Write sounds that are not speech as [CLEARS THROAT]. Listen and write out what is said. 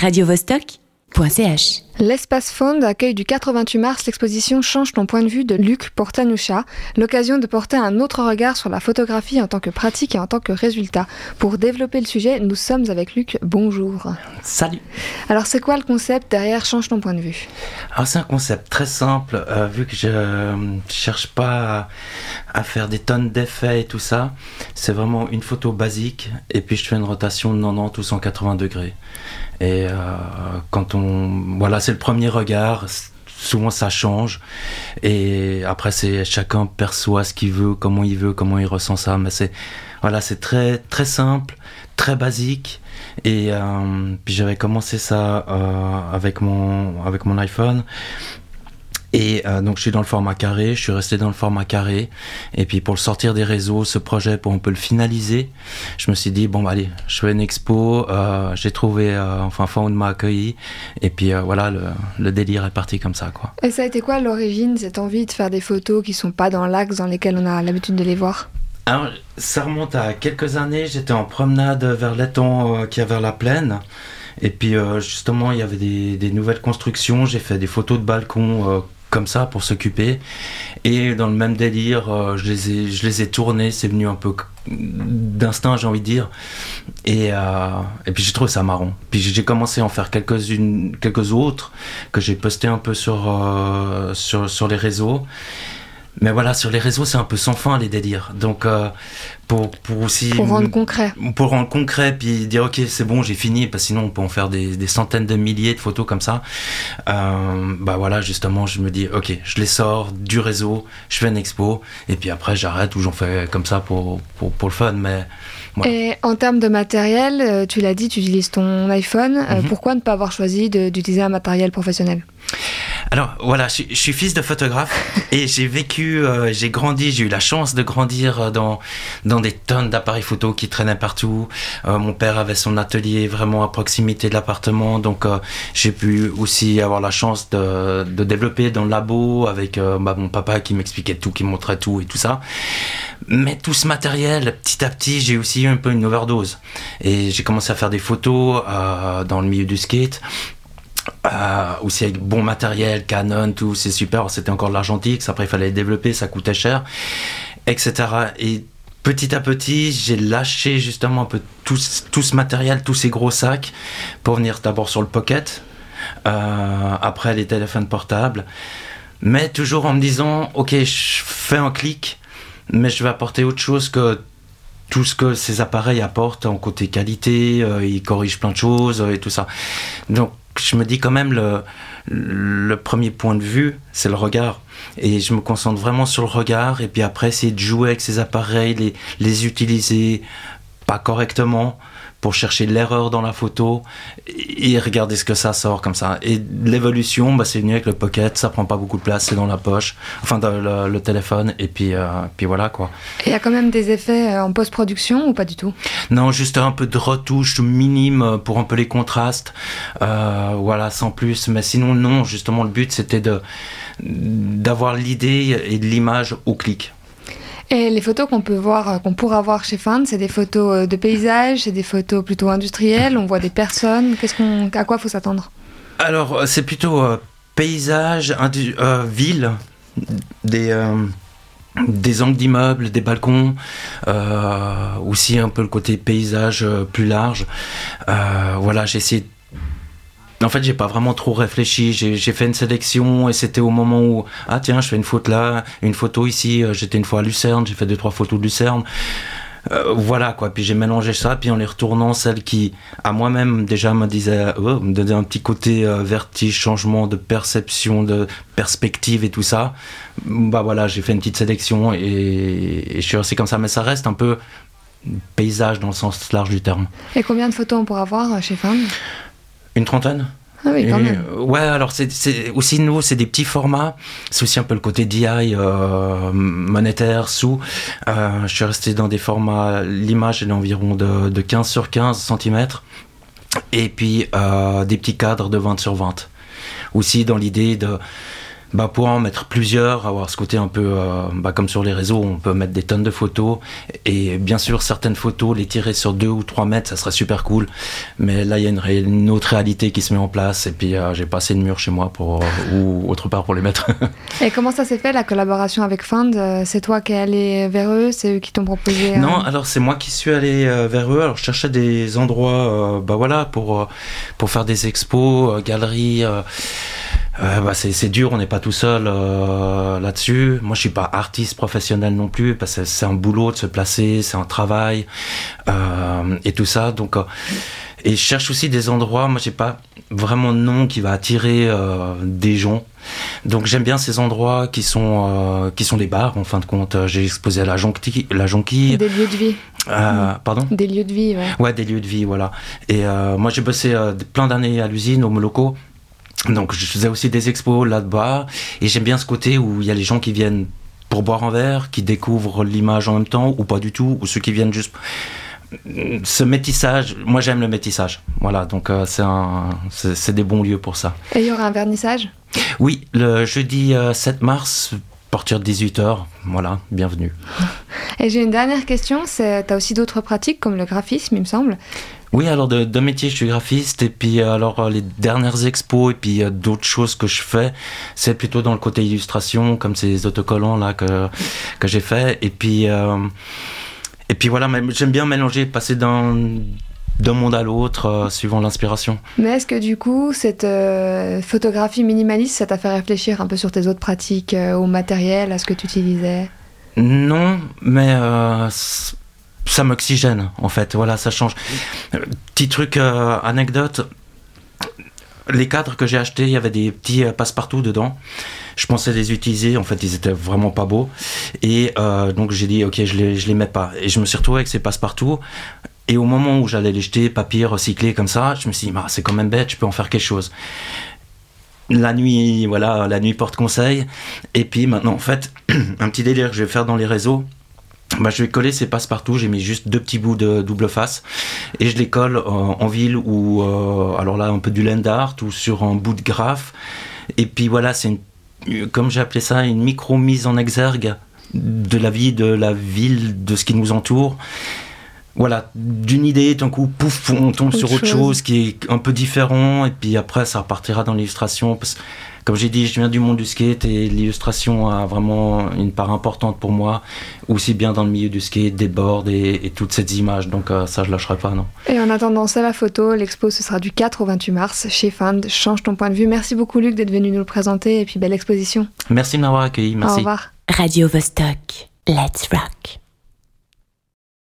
radiovostok.ch. L'espace Fond accueille du 4 au 28 mars l'exposition Change ton point de vue de Luc pour Tanusha, l'occasion de porter un autre regard sur la photographie en tant que pratique et en tant que résultat. Pour développer le sujet, nous sommes avec Luc. Bonjour. Salut. Alors, c'est quoi le concept derrière Change ton point de vue? Alors, c'est un concept très simple, euh, vu que je ne cherche pas à, à, faire des tonnes d'effets et tout ça. C'est vraiment une photo basique, et puis je fais une rotation de 90 ou 180 degrés. Et euh, quand on. Voilà, c'est le premier regard. Souvent ça change. Et après, c'est chacun perçoit ce qu'il veut, comment il veut, comment il ressent ça. Mais c'est. Voilà, c'est très, très simple, très basique. Et euh, puis j'avais commencé ça euh, avec, mon, avec mon iPhone. Et euh, donc je suis dans le format carré, je suis resté dans le format carré. Et puis pour le sortir des réseaux, ce projet, pour un peu le finaliser, je me suis dit, bon bah, allez, je fais une expo, euh, j'ai trouvé, euh, enfin Found m'a accueilli. Et puis euh, voilà, le, le, délire est parti comme ça. Quoi. Et ça a été quoi l'origine, cette envie de faire des photos qui sont pas dans l'axe dans lesquels on a l'habitude de les voir? Alors, ça remonte à quelques années, j'étais en promenade vers l'étang qui est vers la plaine. Et puis euh, justement, il y avait des, des nouvelles constructions. J'ai fait des photos de balcons euh, comme ça pour s'occuper. Et dans le même délire, euh, je, les ai, je les ai tournés, c'est venu un peu d'instinct, j'ai envie de dire. Et, euh, et puis j'ai trouvé ça marrant. Puis j'ai commencé à en faire quelques-unes, quelques autres que j'ai posté un peu sur, euh, sur, sur les réseaux. Mais voilà, sur les réseaux, c'est un peu sans fin les délires. Donc, euh, pour, pour aussi. Pour rendre concret. Pour rendre concret, puis dire, ok, c'est bon, j'ai fini, parce que sinon, on peut en faire des, des, centaines de milliers de photos comme ça. Euh, bah voilà, justement, je me dis, ok, je les sors du réseau, je fais une expo, et puis après, j'arrête ou j'en fais comme ça pour, pour, pour le fun. Mais. Voilà. Et en termes de matériel, tu l'as dit, tu utilises ton iPhone. Mm -hmm. pourquoi ne pas avoir choisi d'utiliser un matériel professionnel? Alors voilà, je, je, suis fils de photographe [LAUGHS] et j'ai vécu, euh, j'ai grandi, j'ai eu la chance de grandir dans, dans des tonnes d'appareils photo qui traînaient partout. Euh, mon père avait son atelier vraiment à proximité de l'appartement, donc euh, j'ai pu aussi avoir la chance de, de développer dans le labo avec bah, mon papa qui m'expliquait tout, qui montrait tout et tout ça. Mais tout ce matériel, petit à petit, j'ai aussi eu un peu une overdose. Et j'ai commencé à faire des photos dans le milieu du skate. Euh, aussi avec bon matériel, Canon, tout, c'est super. C'était encore de l'argentique, après il fallait développer, ça coûtait cher, etc. Et petit à petit, j'ai lâché justement un peu tout, tout, ce matériel, tous ces gros sacs, pour venir d'abord sur le pocket, euh, après les téléphones portables, mais toujours en me disant, ok, je fais un clic, mais je vais apporter autre chose que tout ce que ces appareils apportent en côté qualité, euh, ils corrigent plein de choses euh, et tout ça. Donc je me dis quand même le, premier point de vue, c'est le regard. Et je me concentre vraiment sur le regard et puis après essayer de jouer avec ces appareils, les utiliser pas correctement pour chercher l'erreur dans la photo et regarder ce que ça sort comme ça. Et l'évolution, bah, c'est venu avec le pocket, ça prend pas beaucoup de place, c'est dans la poche, enfin dans le, le téléphone, et puis, euh, puis voilà quoi. Il y a quand même des effets en post-production ou pas du tout? Non, juste un peu de retouche minime pour un peu les contrastes, euh, voilà, sans plus. Mais sinon, non, justement, le but c'était de d'avoir l'idée et de l'image au clic. Et les photos qu'on peut voir, qu'on pourra voir chez Fund, c'est des photos de paysages, c'est des photos plutôt industrielles, on voit des personnes. Qu'est-ce qu'on, à quoi faut s'attendre? Alors, c'est plutôt euh, paysage, euh, ville, des, euh, des angles d'immeubles, des balcons, euh, aussi un peu le côté paysage plus large. voilà, j'ai essayé en fait, j'ai pas vraiment trop réfléchi. J'ai fait une sélection et c'était au moment où ah tiens, je fais une photo là, une photo ici. J'étais une fois à Lucerne, j'ai fait deux trois photos de Lucerne. Euh, voilà quoi. Puis j'ai mélangé ça, puis en les retournant, celle qui à moi-même déjà me disait, oh, me donnait un petit côté euh, vertige, changement de perception, de perspective et tout ça. Bah voilà, j'ai fait une petite sélection et, et je suis resté comme ça. Mais ça reste un peu paysage dans le sens large du terme. Et combien de photos on pourra voir chez Femme? Une trentaine ah oui, quand même. ouais, alors c'est aussi nouveau, c'est des petits formats. C'est aussi un peu le côté DI euh, monétaire, sous. Euh, je suis resté dans des formats, l'image est d'environ de, de 15 sur 15 cm. Et puis euh, des petits cadres de 20 sur 20. Aussi dans l'idée de bah, pour en mettre plusieurs, avoir ce côté un peu, euh, bah, comme sur les réseaux, on peut mettre des tonnes de photos. Et bien sûr, certaines photos, les tirer sur deux ou trois mètres, ça serait super cool. Mais là, il y a une, une, autre réalité qui se met en place. Et puis, euh, j'ai pas assez de murs chez moi pour, ou autre part pour les mettre. [LAUGHS] et comment ça s'est fait, la collaboration avec Fund C'est toi qui es allé vers eux? C'est eux qui t'ont proposé Non, alors c'est moi qui suis allé euh, vers eux. Alors, je cherchais des endroits bah, voilà, pour, pour faire des expos, galeries. Euh, bah c'est dur, on n'est pas tout seul euh, là-dessus. Moi, je suis pas artiste professionnel non plus, parce que c'est un boulot de se placer, c'est un travail euh, et tout ça. Donc, euh, et je cherche aussi des endroits. Moi, j'ai pas vraiment de nom qui va attirer des gens. Donc, j'aime bien ces endroits qui sont qui sont des bars. En fin de compte, j'ai exposé à la jonquille, la jonquille. Des lieux de vie. Pardon? Des lieux de vie, ouais. Ouais, des lieux de vie, voilà. Et moi, j'ai bossé plein d'années à l'usine, au Moloko. Donc je faisais aussi des expos là-bas et j'aime bien ce côté où il y a les gens qui viennent pour boire un verre, qui découvrent l'image en même temps ou pas du tout, ou ceux qui viennent juste ce métissage, moi j'aime le métissage. Voilà, donc euh, c'est des bons lieux pour ça. Et il y aura un vernissage? Oui, le jeudi 7 euh, mars, partir de 18h. Voilà, bienvenue. [LAUGHS] Et j'ai une dernière question, tu as aussi d'autres pratiques comme le graphisme, il me semble. Oui, alors de, de, métier, je suis graphiste et puis euh, alors euh, les dernières expos et puis euh, d'autres choses que je fais, c'est plutôt dans le côté illustration, comme ces autocollants là que que j'ai fait et puis et puis voilà, j'aime bien mélanger, passer d'un d'un monde à l'autre suivant l'inspiration. Mais est-ce que du coup, cette photographie minimaliste, ça t'a fait réfléchir un peu sur tes autres pratiques, au matériel, à ce que tu utilisais? Non, mais ça m'oxygène en fait. Voilà, ça change. Petit truc euh, anecdote. Les cadres que j'ai achetés, il y avait des petits euh, passe-partout dedans. Je pensais les utiliser, en fait, ils étaient vraiment pas beaux. Et euh, donc j'ai dit, ok, je les, je les mets pas. Et je me suis retrouvé avec ces passe-partout. Et au moment où j'allais les jeter, papier recyclé comme ça, je me suis dit, bah, c'est quand même bête, je peux en faire quelque chose. La nuit, voilà, la nuit porte conseil. Et puis maintenant, en fait, [CLEARS THROAT] un petit délire que je vais faire dans les réseaux, bah, je vais coller ces passe-partout. J'ai mis juste deux petits bouts de double face et je les colle euh, en ville ou euh, alors là un peu du land art ou sur un bout de graphe. Et puis voilà, c'est comme j'ai appelé ça une micro mise en exergue de la vie, de la ville, de ce qui nous entoure. Voilà, d'une idée, d'un coup, pouf, on tombe sur autre chose. qui est un peu différent, et puis après, ça repartira dans l'illustration comme j'ai dit, je viens du monde du skate et l'illustration a vraiment une part importante pour moi, aussi bien dans le milieu du skate, des boards et, toutes ces images. Donc euh, ça, je lâcherai pas, non. Et en attendant, c'est la photo. L'expo, ce sera du 4 au 28 mars chez Fund. Change ton point de vue. Merci beaucoup, Luc, d'être venu nous le présenter et puis belle exposition. Merci de m'avoir accueilli. Merci. Au revoir. Radio Vostok. Let's rock.